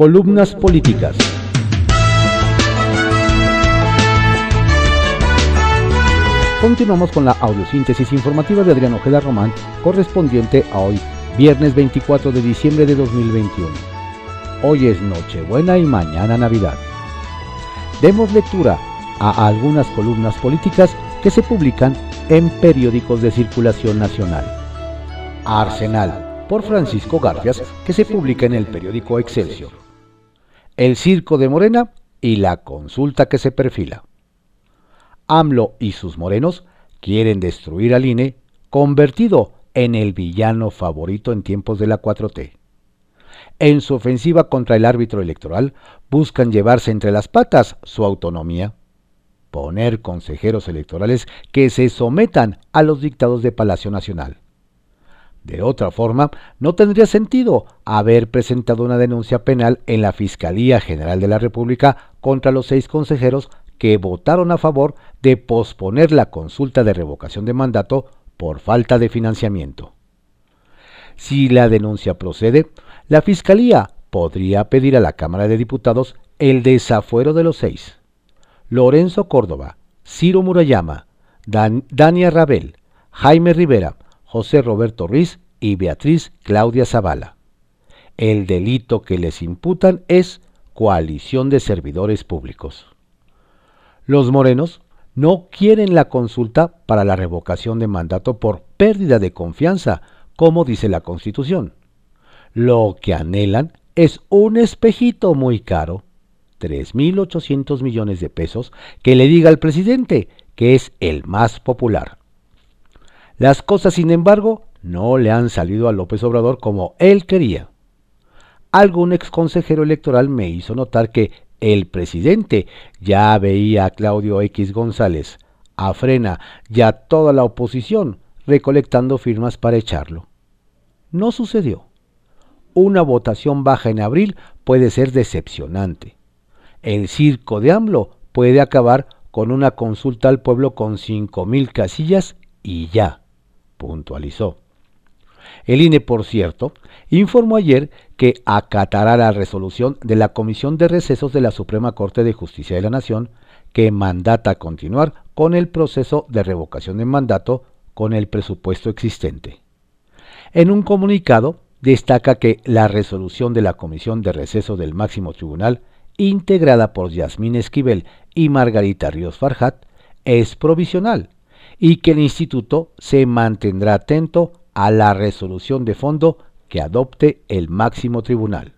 Columnas políticas. Continuamos con la audiosíntesis informativa de Adrián Ojeda Román, correspondiente a hoy, viernes 24 de diciembre de 2021. Hoy es Nochebuena y mañana Navidad. Demos lectura a algunas columnas políticas que se publican en periódicos de circulación nacional. Arsenal, por Francisco Garfias, que se publica en el periódico Excelsior. El circo de Morena y la consulta que se perfila. AMLO y sus morenos quieren destruir al INE, convertido en el villano favorito en tiempos de la 4T. En su ofensiva contra el árbitro electoral, buscan llevarse entre las patas su autonomía, poner consejeros electorales que se sometan a los dictados de Palacio Nacional. De otra forma, no tendría sentido haber presentado una denuncia penal en la Fiscalía General de la República contra los seis consejeros que votaron a favor de posponer la consulta de revocación de mandato por falta de financiamiento. Si la denuncia procede, la Fiscalía podría pedir a la Cámara de Diputados el desafuero de los seis. Lorenzo Córdoba, Ciro Murayama, Dania Rabel, Jaime Rivera, José Roberto Ruiz y Beatriz Claudia Zavala. El delito que les imputan es coalición de servidores públicos. Los morenos no quieren la consulta para la revocación de mandato por pérdida de confianza, como dice la Constitución. Lo que anhelan es un espejito muy caro, 3.800 millones de pesos, que le diga al presidente que es el más popular. Las cosas, sin embargo, no le han salido a López Obrador como él quería. Algún ex consejero electoral me hizo notar que el presidente ya veía a Claudio X González, a Frena y a toda la oposición recolectando firmas para echarlo. No sucedió. Una votación baja en abril puede ser decepcionante. El circo de AMLO puede acabar con una consulta al pueblo con 5.000 casillas y ya, puntualizó. El INE, por cierto, informó ayer que acatará la resolución de la Comisión de Recesos de la Suprema Corte de Justicia de la Nación, que mandata continuar con el proceso de revocación de mandato con el presupuesto existente. En un comunicado, destaca que la resolución de la Comisión de Receso del Máximo Tribunal, integrada por Yasmín Esquivel y Margarita Ríos Farjat, es provisional y que el instituto se mantendrá atento a la resolución de fondo que adopte el máximo tribunal.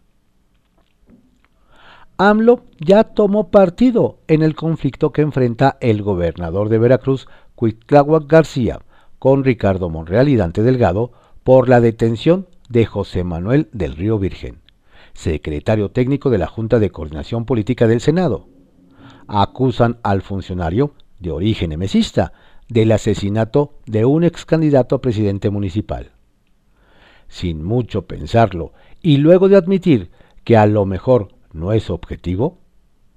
AMLO ya tomó partido en el conflicto que enfrenta el gobernador de Veracruz, Cuitláhuac García, con Ricardo Monreal y Dante Delgado por la detención de José Manuel del Río Virgen, secretario técnico de la Junta de Coordinación Política del Senado. Acusan al funcionario, de origen emesista, del asesinato de un ex candidato a presidente municipal. Sin mucho pensarlo y luego de admitir que a lo mejor no es objetivo,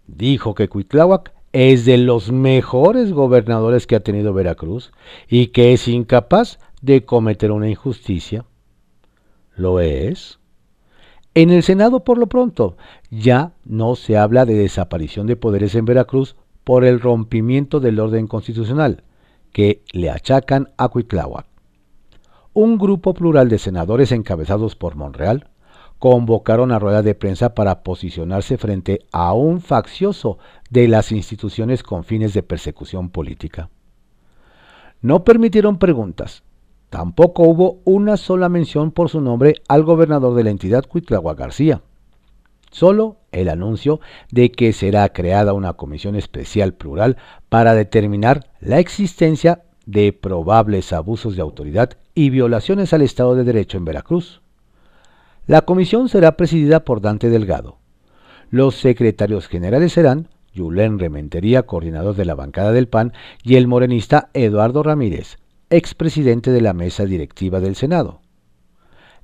dijo que Cuitláhuac es de los mejores gobernadores que ha tenido Veracruz y que es incapaz de cometer una injusticia. ¿Lo es? En el Senado, por lo pronto, ya no se habla de desaparición de poderes en Veracruz por el rompimiento del orden constitucional, que le achacan a Cuitláhuac. Un grupo plural de senadores encabezados por Monreal convocaron a rueda de prensa para posicionarse frente a un faccioso de las instituciones con fines de persecución política. No permitieron preguntas. Tampoco hubo una sola mención por su nombre al gobernador de la entidad Cuitláhuac García. Solo el anuncio de que será creada una comisión especial plural para determinar la existencia de probables abusos de autoridad y violaciones al Estado de Derecho en Veracruz. La comisión será presidida por Dante Delgado. Los secretarios generales serán Yulén Rementería, coordinador de la bancada del PAN, y el morenista Eduardo Ramírez, expresidente de la mesa directiva del Senado.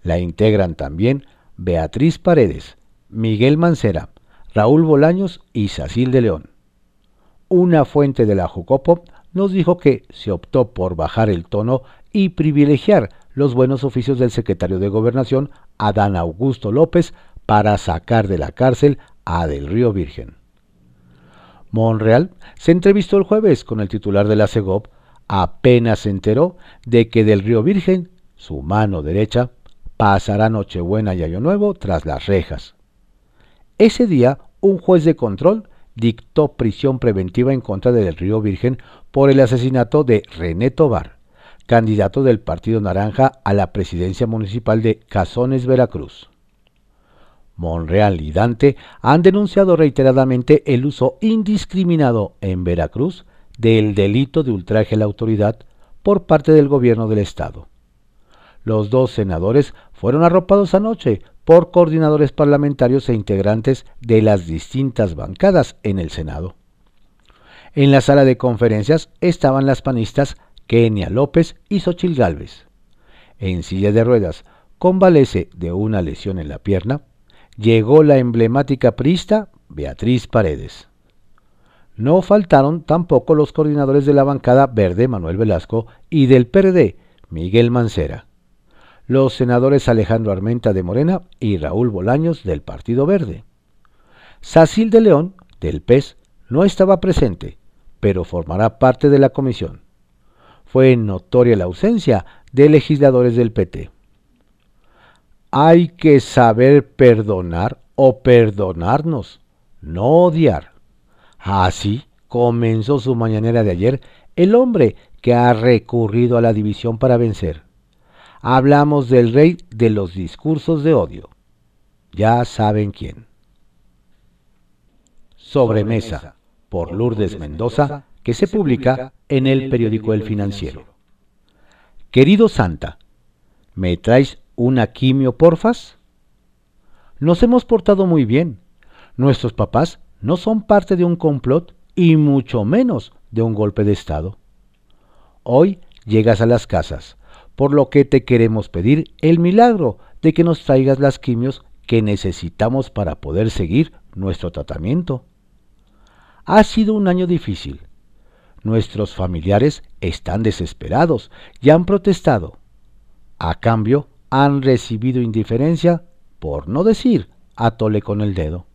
La integran también Beatriz Paredes, Miguel Mancera, Raúl Bolaños y Sacil de León. Una fuente de la Jucopo nos dijo que se optó por bajar el tono y privilegiar los buenos oficios del secretario de Gobernación, Adán Augusto López, para sacar de la cárcel a Del Río Virgen. Monreal se entrevistó el jueves con el titular de la CEGOP, apenas se enteró de que Del Río Virgen, su mano derecha, pasará Nochebuena y Año Nuevo tras las rejas. Ese día, un juez de control dictó prisión preventiva en contra de Del Río Virgen por el asesinato de René Tobar, candidato del Partido Naranja a la presidencia municipal de Cazones, Veracruz. Monreal y Dante han denunciado reiteradamente el uso indiscriminado en Veracruz del delito de ultraje a la autoridad por parte del gobierno del Estado. Los dos senadores fueron arropados anoche por coordinadores parlamentarios e integrantes de las distintas bancadas en el Senado. En la sala de conferencias estaban las panistas Kenia López y Xochil Gálvez. En silla de ruedas, convalece de una lesión en la pierna, llegó la emblemática prista Beatriz Paredes. No faltaron tampoco los coordinadores de la bancada verde Manuel Velasco y del PRD Miguel Mancera, los senadores Alejandro Armenta de Morena y Raúl Bolaños del Partido Verde. Sacil de León del PES no estaba presente, pero formará parte de la comisión. Fue notoria la ausencia de legisladores del PT. Hay que saber perdonar o perdonarnos, no odiar. Así comenzó su mañanera de ayer el hombre que ha recurrido a la división para vencer. Hablamos del rey de los discursos de odio. Ya saben quién. Sobremesa, por Lourdes Mendoza, que se publica en el periódico El Financiero. Querido Santa, ¿me traes una quimio porfas? Nos hemos portado muy bien. Nuestros papás no son parte de un complot y mucho menos de un golpe de Estado. Hoy llegas a las casas, por lo que te queremos pedir el milagro de que nos traigas las quimios que necesitamos para poder seguir nuestro tratamiento. Ha sido un año difícil. Nuestros familiares están desesperados y han protestado. A cambio, han recibido indiferencia, por no decir atole con el dedo.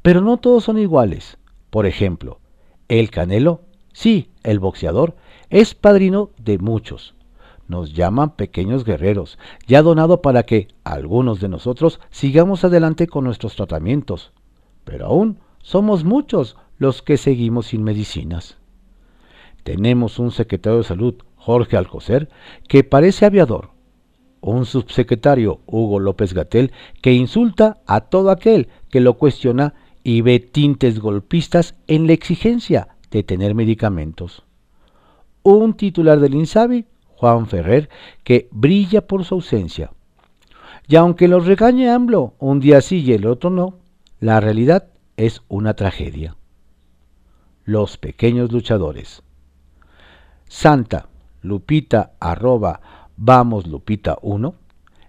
Pero no todos son iguales. Por ejemplo, el Canelo, sí, el boxeador, es padrino de muchos. Nos llaman pequeños guerreros, ya donado para que algunos de nosotros sigamos adelante con nuestros tratamientos. Pero aún somos muchos los que seguimos sin medicinas. Tenemos un secretario de salud, Jorge Alcocer, que parece aviador, un subsecretario, Hugo López Gatel, que insulta a todo aquel que lo cuestiona y ve tintes golpistas en la exigencia de tener medicamentos. Un titular del INSABI, Juan Ferrer, que brilla por su ausencia. Y aunque los regañe AMLO un día sí y el otro no, la realidad es una tragedia. Los pequeños luchadores. Santa Lupita arroba vamos Lupita 1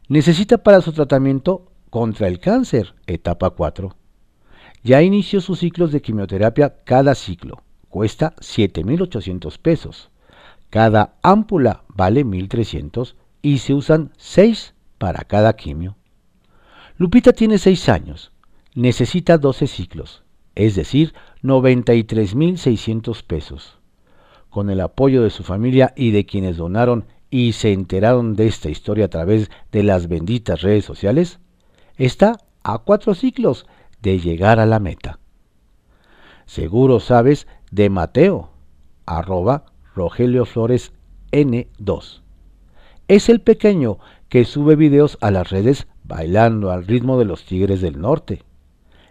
necesita para su tratamiento contra el cáncer etapa 4 ya inició sus ciclos de quimioterapia cada ciclo. Cuesta 7.800 pesos. Cada ámpula vale 1.300 y se usan 6 para cada quimio. Lupita tiene 6 años. Necesita 12 ciclos, es decir, 93.600 pesos. Con el apoyo de su familia y de quienes donaron y se enteraron de esta historia a través de las benditas redes sociales, está a cuatro ciclos de llegar a la meta. Seguro sabes de Mateo, arroba Rogelio Flores N2. Es el pequeño que sube videos a las redes bailando al ritmo de los Tigres del Norte.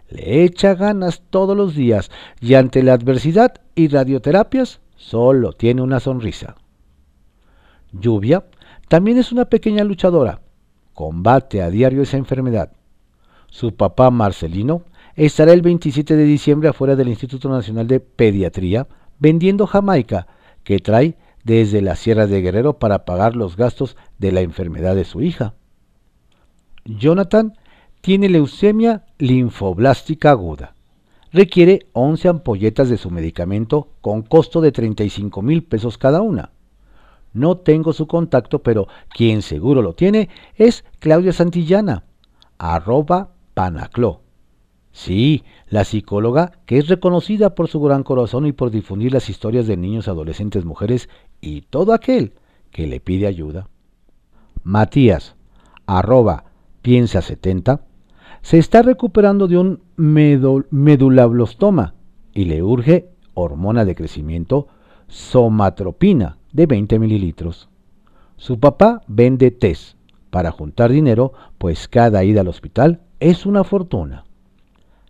Le echa ganas todos los días y ante la adversidad y radioterapias solo tiene una sonrisa. Lluvia también es una pequeña luchadora. Combate a diario esa enfermedad. Su papá Marcelino estará el 27 de diciembre afuera del Instituto Nacional de Pediatría vendiendo Jamaica que trae desde la Sierra de Guerrero para pagar los gastos de la enfermedad de su hija. Jonathan tiene leucemia linfoblástica aguda. Requiere 11 ampolletas de su medicamento con costo de 35 mil pesos cada una. No tengo su contacto, pero quien seguro lo tiene es Claudia Santillana, arroba Panacló. Sí, la psicóloga que es reconocida por su gran corazón y por difundir las historias de niños, adolescentes, mujeres y todo aquel que le pide ayuda. Matías, arroba piensa 70, se está recuperando de un medulablostoma y le urge hormona de crecimiento somatropina de 20 mililitros. Su papá vende test para juntar dinero, pues cada ida al hospital es una fortuna.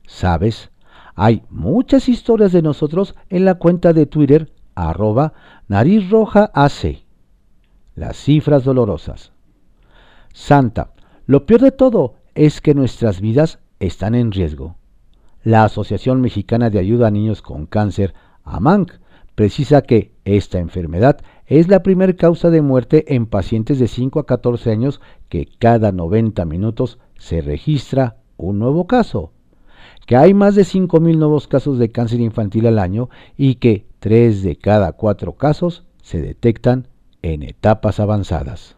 ¿Sabes? Hay muchas historias de nosotros en la cuenta de Twitter arroba nariz. Las cifras dolorosas. Santa, lo peor de todo es que nuestras vidas están en riesgo. La Asociación Mexicana de Ayuda a Niños con Cáncer, AMANC, precisa que esta enfermedad es la primera causa de muerte en pacientes de 5 a 14 años que cada 90 minutos se registra un nuevo caso, que hay más de 5.000 nuevos casos de cáncer infantil al año y que 3 de cada 4 casos se detectan en etapas avanzadas.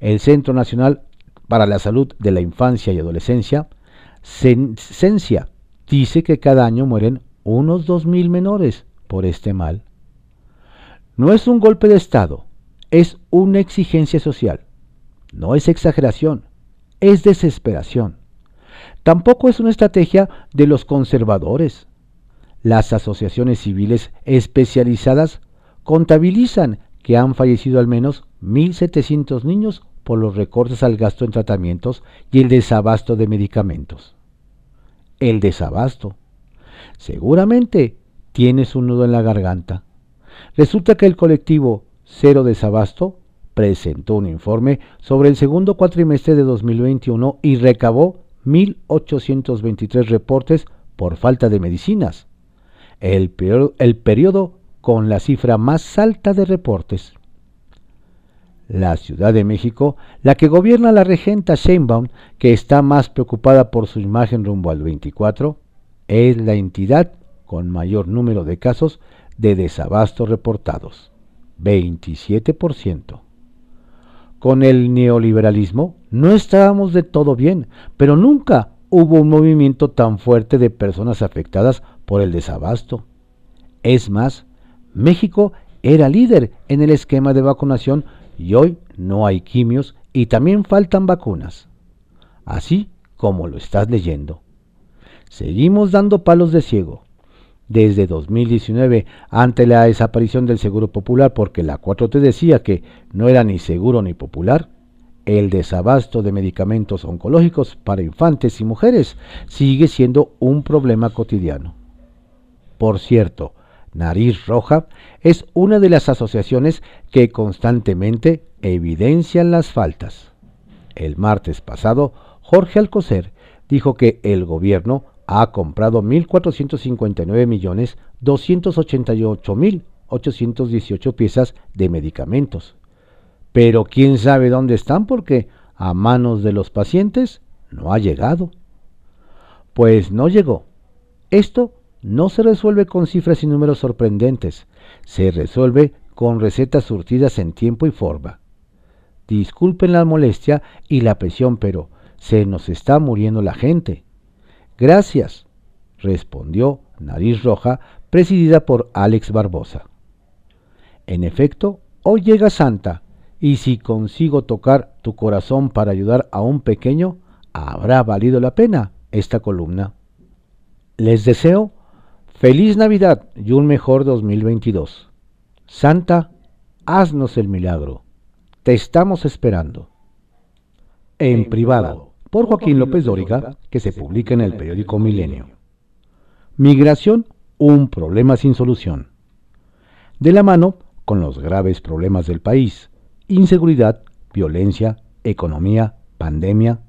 El Centro Nacional para la Salud de la Infancia y Adolescencia, CENCIA, dice que cada año mueren unos 2.000 menores por este mal. No es un golpe de Estado, es una exigencia social. No es exageración, es desesperación. Tampoco es una estrategia de los conservadores. Las asociaciones civiles especializadas contabilizan que han fallecido al menos 1.700 niños por los recortes al gasto en tratamientos y el desabasto de medicamentos. El desabasto. Seguramente tienes un nudo en la garganta. Resulta que el colectivo Cero Desabasto presentó un informe sobre el segundo cuatrimestre de 2021 y recabó 1.823 reportes por falta de medicinas, el periodo con la cifra más alta de reportes. La Ciudad de México, la que gobierna la regenta Sheinbaum, que está más preocupada por su imagen rumbo al 24, es la entidad con mayor número de casos de desabasto reportados, 27%. Con el neoliberalismo no estábamos de todo bien, pero nunca hubo un movimiento tan fuerte de personas afectadas por el desabasto. Es más, México era líder en el esquema de vacunación y hoy no hay quimios y también faltan vacunas. Así como lo estás leyendo. Seguimos dando palos de ciego. Desde 2019, ante la desaparición del Seguro Popular porque la 4T decía que no era ni seguro ni popular, el desabasto de medicamentos oncológicos para infantes y mujeres sigue siendo un problema cotidiano. Por cierto, Nariz Roja es una de las asociaciones que constantemente evidencian las faltas. El martes pasado, Jorge Alcocer dijo que el gobierno ha comprado 1.459.288.818 piezas de medicamentos. Pero quién sabe dónde están porque a manos de los pacientes no ha llegado. Pues no llegó. Esto no se resuelve con cifras y números sorprendentes, se resuelve con recetas surtidas en tiempo y forma. Disculpen la molestia y la presión, pero se nos está muriendo la gente. Gracias, respondió Nariz Roja, presidida por Alex Barbosa. En efecto, hoy llega Santa, y si consigo tocar tu corazón para ayudar a un pequeño, habrá valido la pena esta columna. Les deseo Feliz Navidad y un mejor 2022. Santa, haznos el milagro. Te estamos esperando. En privado, por Joaquín López Dóriga, que se publica en el periódico Milenio. Migración, un problema sin solución. De la mano con los graves problemas del país, inseguridad, violencia, economía, pandemia,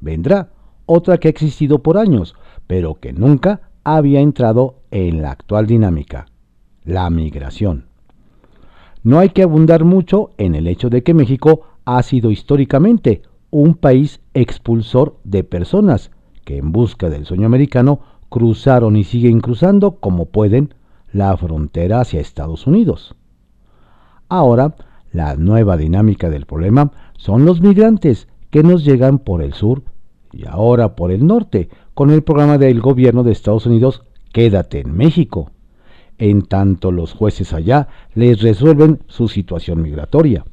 vendrá otra que ha existido por años, pero que nunca había entrado en la actual dinámica, la migración. No hay que abundar mucho en el hecho de que México ha sido históricamente un país expulsor de personas que en busca del sueño americano cruzaron y siguen cruzando como pueden la frontera hacia Estados Unidos. Ahora, la nueva dinámica del problema son los migrantes que nos llegan por el sur y ahora por el norte, con el programa del gobierno de Estados Unidos Quédate en México. En tanto los jueces allá les resuelven su situación migratoria,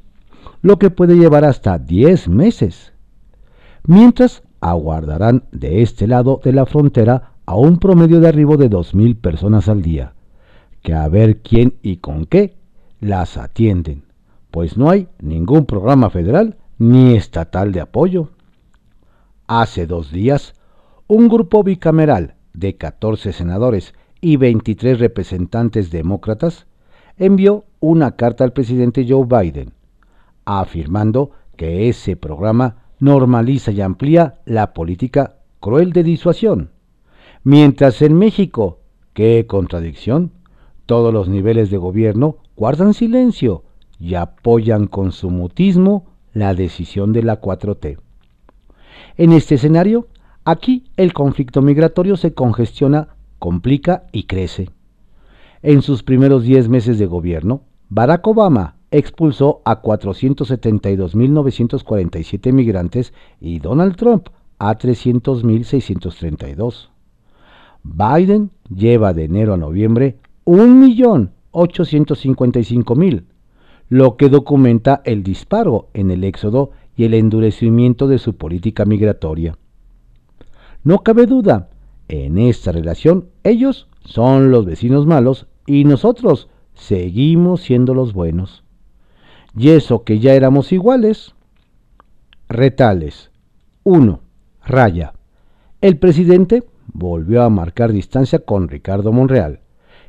lo que puede llevar hasta 10 meses. Mientras aguardarán de este lado de la frontera a un promedio de arribo de 2.000 personas al día, que a ver quién y con qué las atienden, pues no hay ningún programa federal ni estatal de apoyo. Hace dos días, un grupo bicameral de 14 senadores y 23 representantes demócratas envió una carta al presidente Joe Biden, afirmando que ese programa normaliza y amplía la política cruel de disuasión. Mientras en México, qué contradicción, todos los niveles de gobierno guardan silencio y apoyan con su mutismo la decisión de la 4T. En este escenario, aquí el conflicto migratorio se congestiona, complica y crece. En sus primeros 10 meses de gobierno, Barack Obama expulsó a 472.947 migrantes y Donald Trump a 300.632. Biden lleva de enero a noviembre 1.855.000, lo que documenta el disparo en el éxodo y el endurecimiento de su política migratoria. No cabe duda, en esta relación ellos son los vecinos malos y nosotros seguimos siendo los buenos y eso que ya éramos iguales. Retales. 1. Raya. El presidente volvió a marcar distancia con Ricardo Monreal,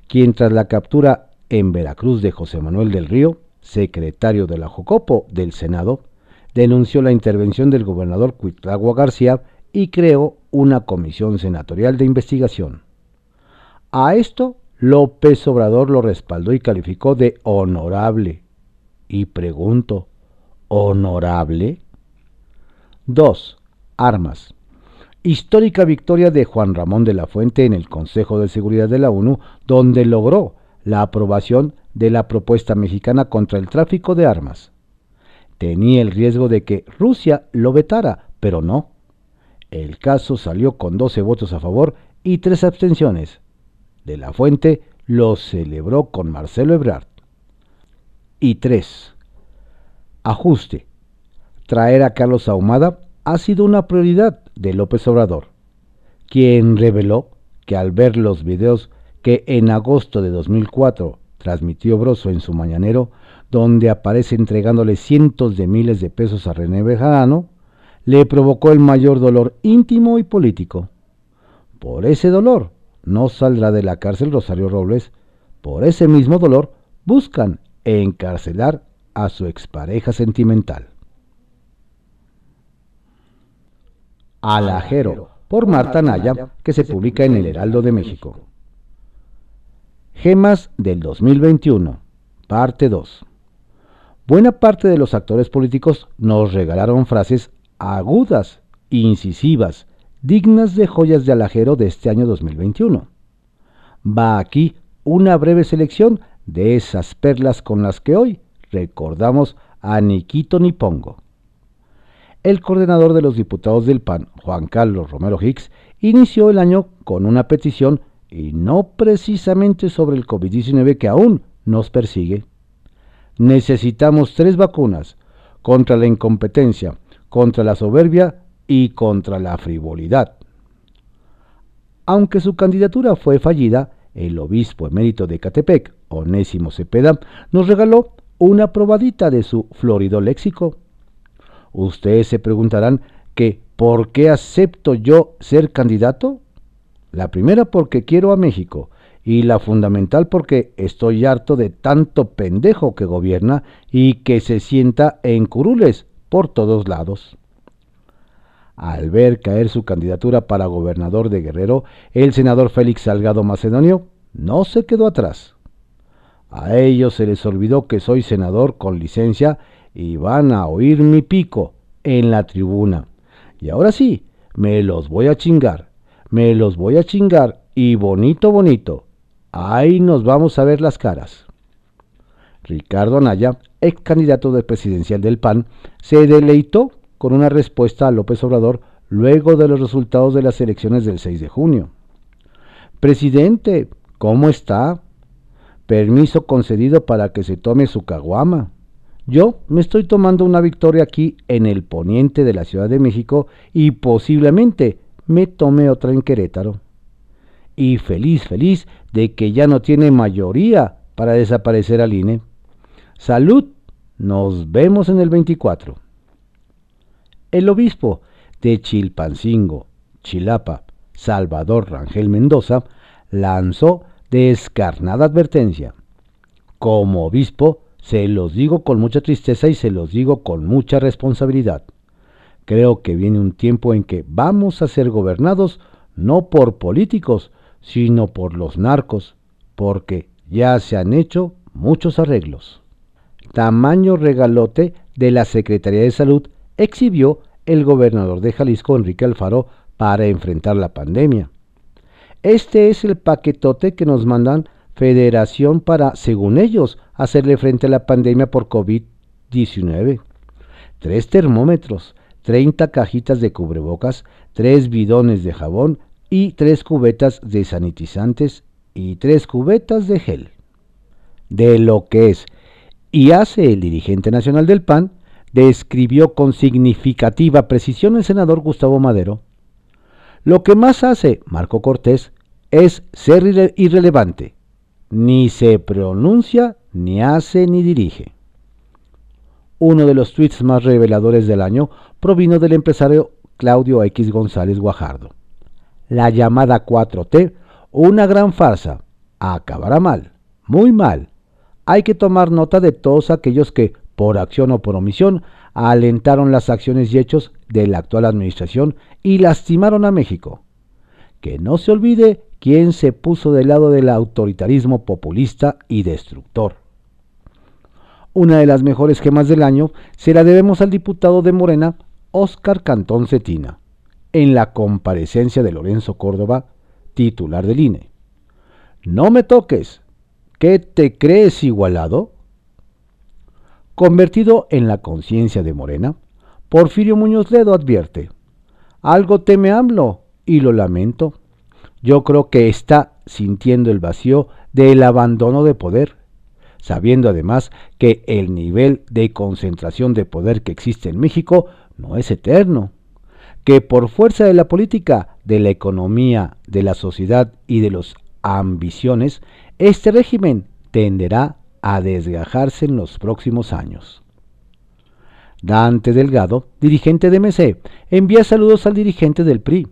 quien tras la captura en Veracruz de José Manuel del Río, secretario de la Jocopo del Senado, denunció la intervención del gobernador Cuitlagua García y creó una comisión senatorial de investigación. A esto López Obrador lo respaldó y calificó de honorable y pregunto, ¿honorable? 2. Armas. Histórica victoria de Juan Ramón de la Fuente en el Consejo de Seguridad de la ONU, donde logró la aprobación de la propuesta mexicana contra el tráfico de armas. Tenía el riesgo de que Rusia lo vetara, pero no. El caso salió con 12 votos a favor y 3 abstenciones. De la Fuente lo celebró con Marcelo Ebrard y 3. Ajuste. Traer a Carlos Ahumada ha sido una prioridad de López Obrador, quien reveló que al ver los videos que en agosto de 2004 transmitió Broso en su mañanero, donde aparece entregándole cientos de miles de pesos a René Bejarano, le provocó el mayor dolor íntimo y político. Por ese dolor no saldrá de la cárcel Rosario Robles, por ese mismo dolor buscan encarcelar a su expareja sentimental. Alajero, por Marta Naya, que se publica en el Heraldo de México. Gemas del 2021, parte 2. Buena parte de los actores políticos nos regalaron frases agudas, incisivas, dignas de joyas de alajero de este año 2021. Va aquí una breve selección de esas perlas con las que hoy recordamos a Niquito Nipongo. El coordinador de los diputados del PAN, Juan Carlos Romero Hicks, inició el año con una petición y no precisamente sobre el COVID-19 que aún nos persigue. Necesitamos tres vacunas contra la incompetencia, contra la soberbia y contra la frivolidad. Aunque su candidatura fue fallida, el obispo emérito de Catepec, Onésimo Cepeda, nos regaló una probadita de su florido léxico. Ustedes se preguntarán que ¿por qué acepto yo ser candidato? La primera porque quiero a México y la fundamental porque estoy harto de tanto pendejo que gobierna y que se sienta en curules por todos lados. Al ver caer su candidatura para gobernador de Guerrero, el senador Félix Salgado Macedonio no se quedó atrás. A ellos se les olvidó que soy senador con licencia y van a oír mi pico en la tribuna. Y ahora sí, me los voy a chingar, me los voy a chingar y bonito, bonito. Ahí nos vamos a ver las caras. Ricardo Anaya, ex candidato del presidencial del PAN, se deleitó con una respuesta a López Obrador luego de los resultados de las elecciones del 6 de junio. Presidente, ¿cómo está? Permiso concedido para que se tome su caguama. Yo me estoy tomando una victoria aquí en el poniente de la Ciudad de México y posiblemente me tome otra en Querétaro. Y feliz, feliz de que ya no tiene mayoría para desaparecer al INE. Salud, nos vemos en el 24. El obispo de Chilpancingo, Chilapa, Salvador Rangel Mendoza, lanzó descarnada advertencia. Como obispo, se los digo con mucha tristeza y se los digo con mucha responsabilidad. Creo que viene un tiempo en que vamos a ser gobernados no por políticos, sino por los narcos, porque ya se han hecho muchos arreglos. Tamaño regalote de la Secretaría de Salud exhibió el gobernador de Jalisco, Enrique Alfaro, para enfrentar la pandemia. Este es el paquetote que nos mandan Federación para, según ellos, hacerle frente a la pandemia por COVID-19. Tres termómetros, 30 cajitas de cubrebocas, tres bidones de jabón y tres cubetas de sanitizantes y tres cubetas de gel. De lo que es y hace el dirigente nacional del PAN, describió con significativa precisión el senador Gustavo Madero. Lo que más hace Marco Cortés es ser irrelevante. Ni se pronuncia, ni hace, ni dirige. Uno de los tweets más reveladores del año provino del empresario Claudio X González Guajardo. La llamada 4T, una gran farsa, acabará mal, muy mal. Hay que tomar nota de todos aquellos que, por acción o por omisión, alentaron las acciones y hechos de la actual administración y lastimaron a México. Que no se olvide quién se puso del lado del autoritarismo populista y destructor. Una de las mejores gemas del año se la debemos al diputado de Morena, Óscar Cantón Cetina, en la comparecencia de Lorenzo Córdoba, titular del INE. No me toques. ¿Qué te crees igualado? Convertido en la conciencia de Morena, Porfirio Muñoz Ledo advierte, algo teme AMLO y lo lamento. Yo creo que está sintiendo el vacío del abandono de poder, sabiendo además que el nivel de concentración de poder que existe en México no es eterno, que por fuerza de la política, de la economía, de la sociedad y de las ambiciones, este régimen tenderá a desgajarse en los próximos años. Dante Delgado, dirigente de MC, envía saludos al dirigente del PRI,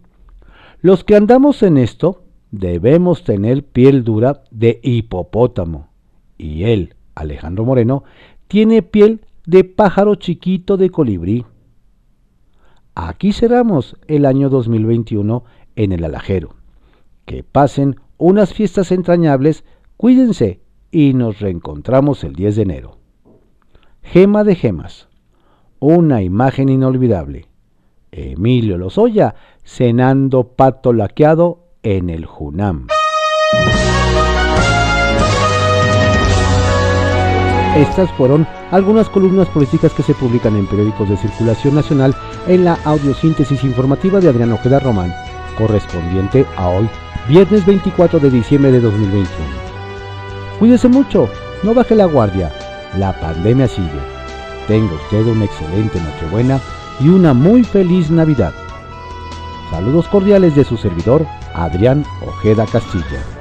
los que andamos en esto debemos tener piel dura de hipopótamo. Y él, Alejandro Moreno, tiene piel de pájaro chiquito de colibrí. Aquí cerramos el año 2021 en el alajero. Que pasen unas fiestas entrañables, cuídense y nos reencontramos el 10 de enero. Gema de gemas. Una imagen inolvidable. Emilio Lozoya cenando pato laqueado en el Junam. Estas fueron algunas columnas políticas que se publican en periódicos de circulación nacional en la audiosíntesis informativa de Adrián Ojeda Román, correspondiente a hoy, viernes 24 de diciembre de 2021. Cuídese mucho, no baje la guardia, la pandemia sigue. Tenga usted una excelente Nochebuena y una muy feliz Navidad. Saludos cordiales de su servidor, Adrián Ojeda Castilla.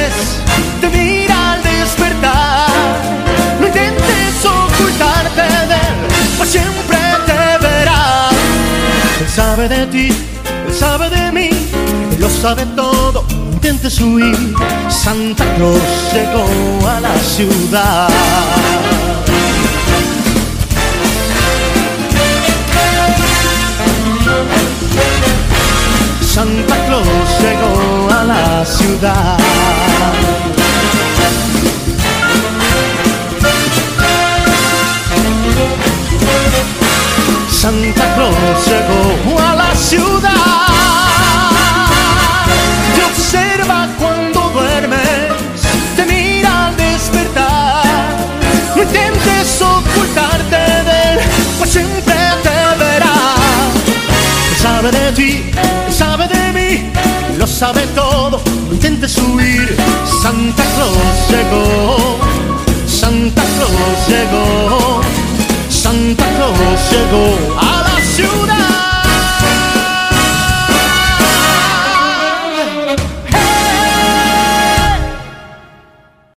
sabe de ti, él sabe de mí, él lo sabe todo, intentes huir. Santa Claus llegó a la ciudad. Santa Claus llegó a la ciudad. Sabe todo. No intentes huir. Santa Claus llegó, Santa Claus llegó. Santa Claus llegó